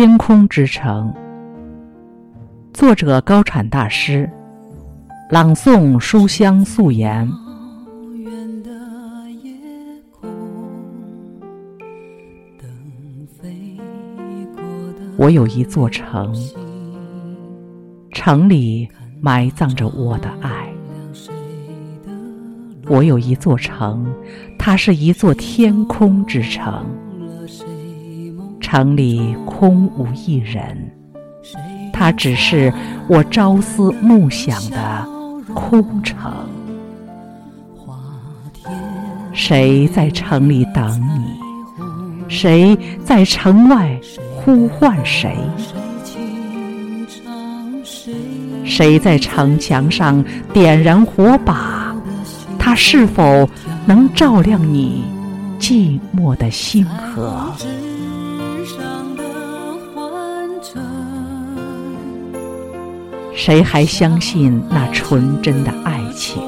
天空之城》，作者高产大师，朗诵书香素颜。我有一座城，城里埋葬着我的爱。我有一座城，它是一座天空之城。城里空无一人，它只是我朝思暮想的空城。谁在城里等你？谁在城外？呼唤谁？谁在城墙上点燃火把？它是否能照亮你寂寞的星河？谁还相信那纯真的爱情？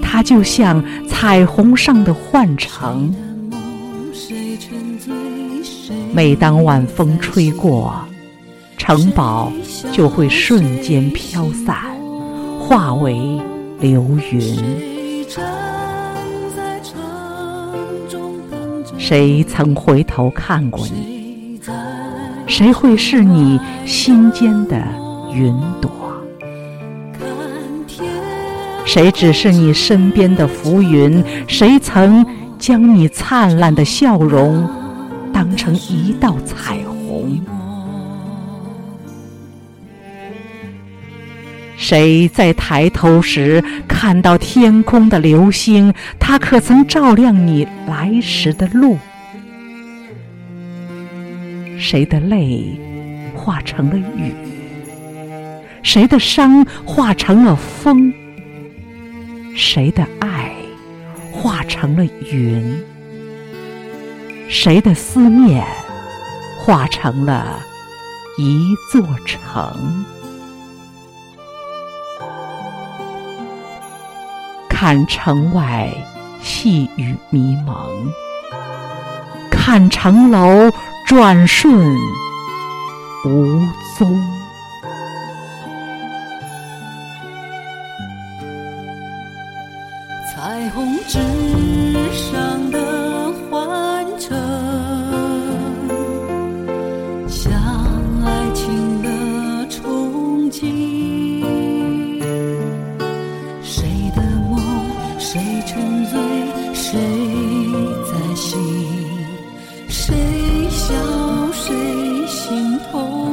它就像彩虹上的幻城。每当晚风吹过，城堡就会瞬间飘散，化为流云。谁曾回头看过你？谁会是你心间的云朵？谁只是你身边的浮云？谁曾将你灿烂的笑容？当成一道彩虹，谁在抬头时看到天空的流星？它可曾照亮你来时的路？谁的泪化成了雨？谁的伤化成了风？谁的爱化成了云？谁的思念化成了一座城？看城外细雨迷蒙，看城楼转瞬无踪。彩虹之上的幻城，像爱情的憧憬。谁的梦，谁沉醉，谁在醒？谁笑，谁心痛？